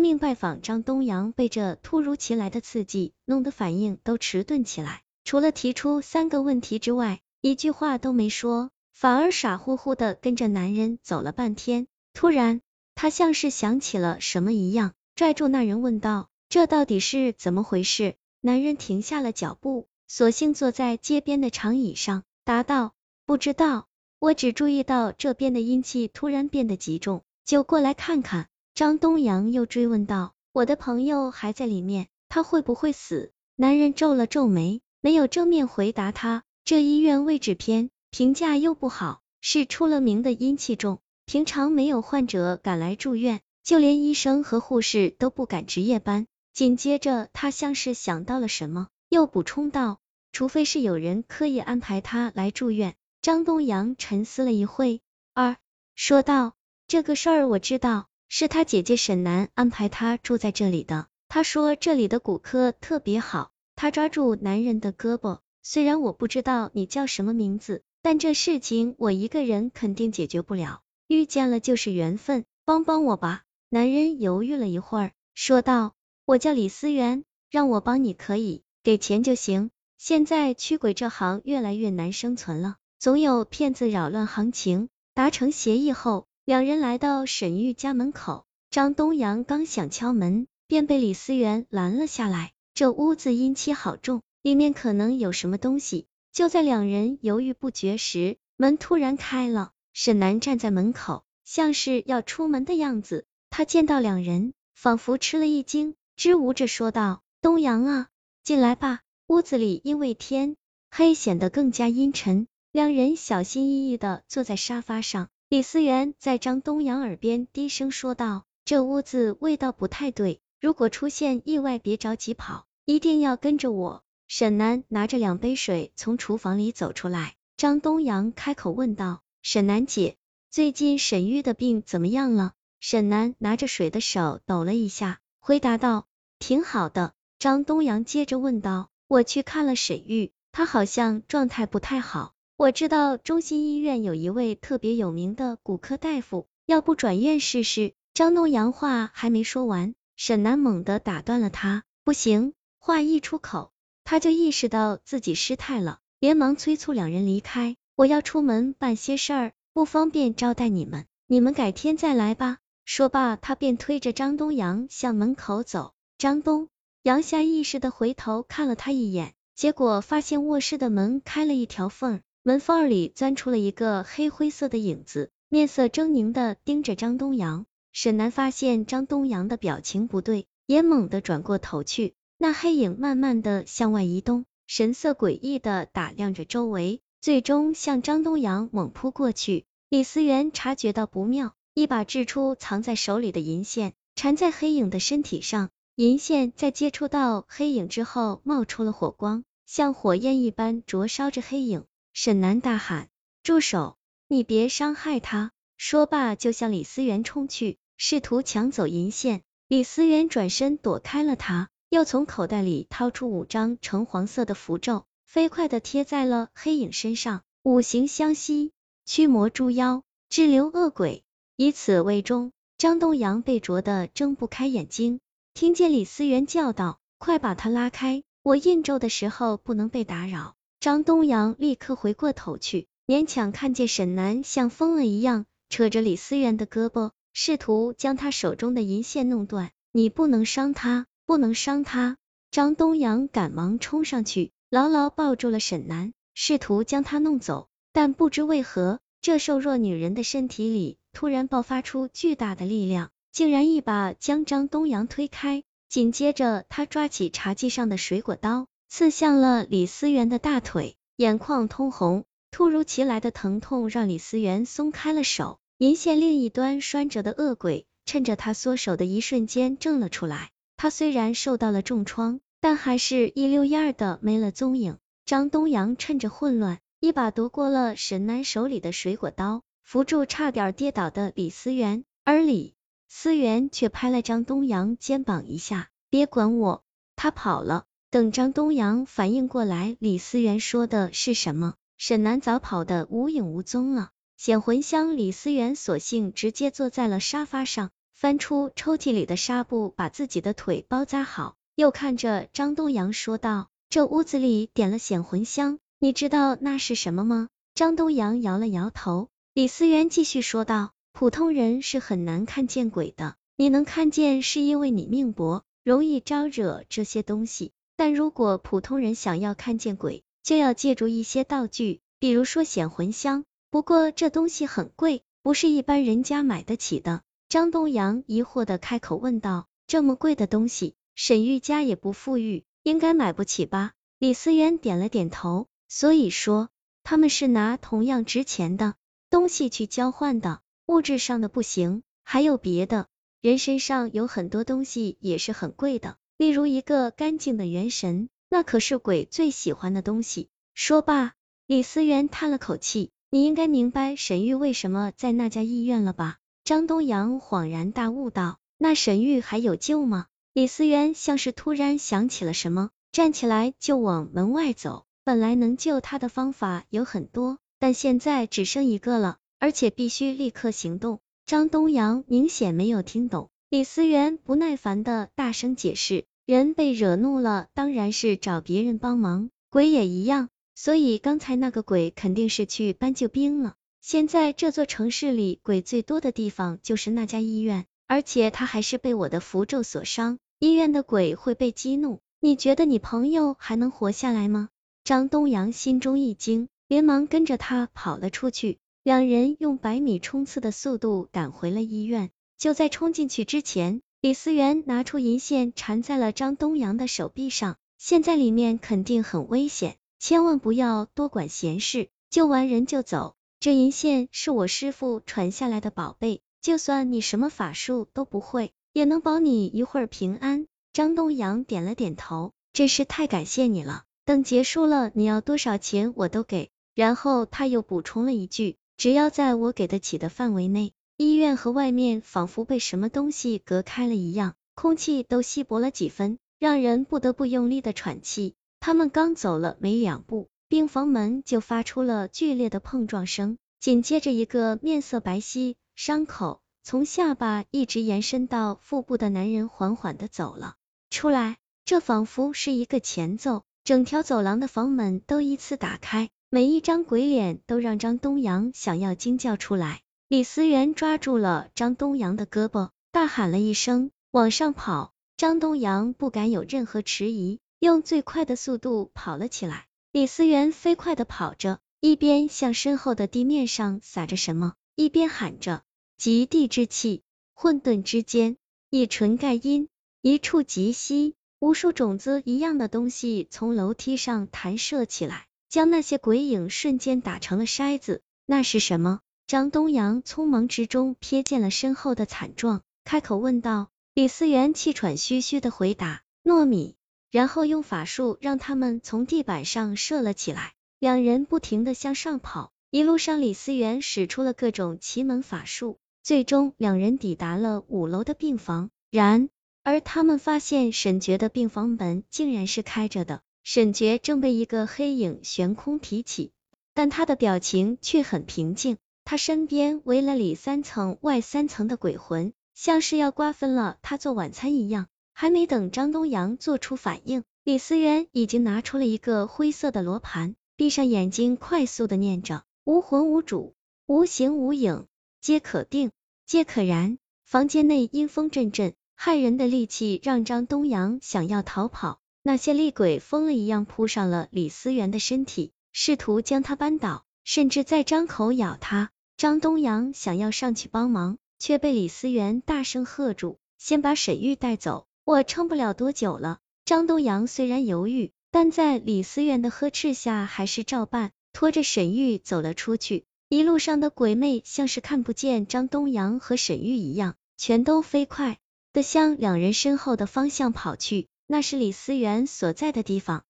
命拜访张东阳被这突如其来的刺激弄得反应都迟钝起来，除了提出三个问题之外，一句话都没说，反而傻乎乎的跟着男人走了半天。突然，他像是想起了什么一样，拽住那人问道：“这到底是怎么回事？”男人停下了脚步，索性坐在街边的长椅上，答道：“不知道，我只注意到这边的阴气突然变得极重，就过来看看。”张东阳又追问道：“我的朋友还在里面，他会不会死？”男人皱了皱眉，没有正面回答他。这医院位置偏，评价又不好，是出了名的阴气重，平常没有患者敢来住院，就连医生和护士都不敢值夜班。紧接着，他像是想到了什么，又补充道：“除非是有人刻意安排他来住院。”张东阳沉思了一会，二说道：“这个事儿我知道。”是他姐姐沈南安排他住在这里的。他说这里的骨科特别好。他抓住男人的胳膊，虽然我不知道你叫什么名字，但这事情我一个人肯定解决不了。遇见了就是缘分，帮帮我吧。男人犹豫了一会儿，说道：“我叫李思源，让我帮你可以，给钱就行。现在驱鬼这行越来越难生存了，总有骗子扰乱行情。达成协议后。”两人来到沈玉家门口，张东阳刚想敲门，便被李思源拦了下来。这屋子阴气好重，里面可能有什么东西。就在两人犹豫不决时，门突然开了，沈南站在门口，像是要出门的样子。他见到两人，仿佛吃了一惊，支吾着说道：“东阳啊，进来吧。”屋子里因为天黑，显得更加阴沉。两人小心翼翼的坐在沙发上。李思源在张东阳耳边低声说道：“这屋子味道不太对，如果出现意外，别着急跑，一定要跟着我。”沈南拿着两杯水从厨房里走出来，张东阳开口问道：“沈南姐，最近沈玉的病怎么样了？”沈南拿着水的手抖了一下，回答道：“挺好的。”张东阳接着问道：“我去看了沈玉，他好像状态不太好。”我知道中心医院有一位特别有名的骨科大夫，要不转院试试？张东阳话还没说完，沈南猛地打断了他，不行！话一出口，他就意识到自己失态了，连忙催促两人离开。我要出门办些事儿，不方便招待你们，你们改天再来吧。说罢，他便推着张东阳向门口走。张东阳下意识的回头看了他一眼，结果发现卧室的门开了一条缝儿。门缝里钻出了一个黑灰色的影子，面色狰狞的盯着张东阳。沈南发现张东阳的表情不对，也猛地转过头去。那黑影慢慢的向外移动，神色诡异的打量着周围，最终向张东阳猛扑过去。李思源察觉到不妙，一把掷出藏在手里的银线，缠在黑影的身体上。银线在接触到黑影之后，冒出了火光，像火焰一般灼烧着黑影。沈南大喊：“住手！你别伤害他！”说罢就向李思源冲去，试图抢走银线。李思源转身躲开了他，又从口袋里掏出五张橙黄色的符咒，飞快的贴在了黑影身上。五行相吸，驱魔诛妖，滞留恶鬼，以此为终。张东阳被灼得睁不开眼睛，听见李思源叫道：“快把他拉开！我印咒的时候不能被打扰。”张东阳立刻回过头去，勉强看见沈南像疯了一样扯着李思源的胳膊，试图将他手中的银线弄断。你不能伤他，不能伤他！张东阳赶忙冲上去，牢牢抱住了沈南，试图将他弄走。但不知为何，这瘦弱女人的身体里突然爆发出巨大的力量，竟然一把将张东阳推开。紧接着，他抓起茶几上的水果刀。刺向了李思源的大腿，眼眶通红。突如其来的疼痛让李思源松开了手，银线另一端拴着的恶鬼趁着他缩手的一瞬间挣了出来。他虽然受到了重创，但还是一溜烟的没了踪影。张东阳趁着混乱，一把夺过了沈南手里的水果刀，扶住差点跌倒的李思源，而李思源却拍了张东阳肩膀一下，别管我，他跑了。等张东阳反应过来，李思源说的是什么，沈南早跑得无影无踪了。显魂香李思源索性直接坐在了沙发上，翻出抽屉里的纱布，把自己的腿包扎好，又看着张东阳说道：“这屋子里点了显魂香，你知道那是什么吗？”张东阳摇了摇头。李思源继续说道：“普通人是很难看见鬼的，你能看见是因为你命薄，容易招惹这些东西。但如果普通人想要看见鬼，就要借助一些道具，比如说显魂香。不过这东西很贵，不是一般人家买得起的。”张东阳疑惑的开口问道：“这么贵的东西，沈玉家也不富裕，应该买不起吧？”李思源点了点头，所以说。他们是拿同样值钱的东西去交换的，物质上的不行，还有别的。人身上有很多东西也是很贵的，例如一个干净的元神，那可是鬼最喜欢的东西。说罢，李思源叹了口气，你应该明白沈玉为什么在那家医院了吧？张东阳恍然大悟道，那沈玉还有救吗？李思源像是突然想起了什么，站起来就往门外走。本来能救他的方法有很多，但现在只剩一个了，而且必须立刻行动。张东阳明显没有听懂，李思源不耐烦的大声解释：人被惹怒了，当然是找别人帮忙，鬼也一样。所以刚才那个鬼肯定是去搬救兵了。现在这座城市里鬼最多的地方就是那家医院，而且他还是被我的符咒所伤，医院的鬼会被激怒。你觉得你朋友还能活下来吗？张东阳心中一惊，连忙跟着他跑了出去。两人用百米冲刺的速度赶回了医院。就在冲进去之前，李思源拿出银线缠在了张东阳的手臂上。现在里面肯定很危险，千万不要多管闲事，救完人就走。这银线是我师傅传下来的宝贝，就算你什么法术都不会，也能保你一会儿平安。张东阳点了点头，真是太感谢你了。等结束了，你要多少钱我都给。然后他又补充了一句，只要在我给得起的范围内。医院和外面仿佛被什么东西隔开了一样，空气都稀薄了几分，让人不得不用力的喘气。他们刚走了没两步，病房门就发出了剧烈的碰撞声，紧接着一个面色白皙、伤口从下巴一直延伸到腹部的男人缓缓的走了出来，这仿佛是一个前奏。整条走廊的房门都依次打开，每一张鬼脸都让张东阳想要惊叫出来。李思源抓住了张东阳的胳膊，大喊了一声：“往上跑！”张东阳不敢有任何迟疑，用最快的速度跑了起来。李思源飞快的跑着，一边向身后的地面上撒着什么，一边喊着：“极地之气，混沌之间，一纯盖阴，一触即息。”无数种子一样的东西从楼梯上弹射起来，将那些鬼影瞬间打成了筛子。那是什么？张东阳匆忙之中瞥见了身后的惨状，开口问道。李思源气喘吁吁的回答：糯米。然后用法术让他们从地板上射了起来。两人不停的向上跑，一路上李思源使出了各种奇门法术，最终两人抵达了五楼的病房。然。而他们发现沈觉的病房门竟然是开着的，沈觉正被一个黑影悬空提起，但他的表情却很平静。他身边围了里三层外三层的鬼魂，像是要瓜分了他做晚餐一样。还没等张东阳做出反应，李思源已经拿出了一个灰色的罗盘，闭上眼睛，快速的念着：无魂无主，无形无影，皆可定，皆可燃。房间内阴风阵阵。骇人的戾气让张东阳想要逃跑，那些厉鬼疯了一样扑上了李思源的身体，试图将他扳倒，甚至在张口咬他。张东阳想要上去帮忙，却被李思源大声喝住：“先把沈玉带走，我撑不了多久了。”张东阳虽然犹豫，但在李思源的呵斥下，还是照办，拖着沈玉走了出去。一路上的鬼魅像是看不见张东阳和沈玉一样，全都飞快。的向两人身后的方向跑去，那是李思源所在的地方。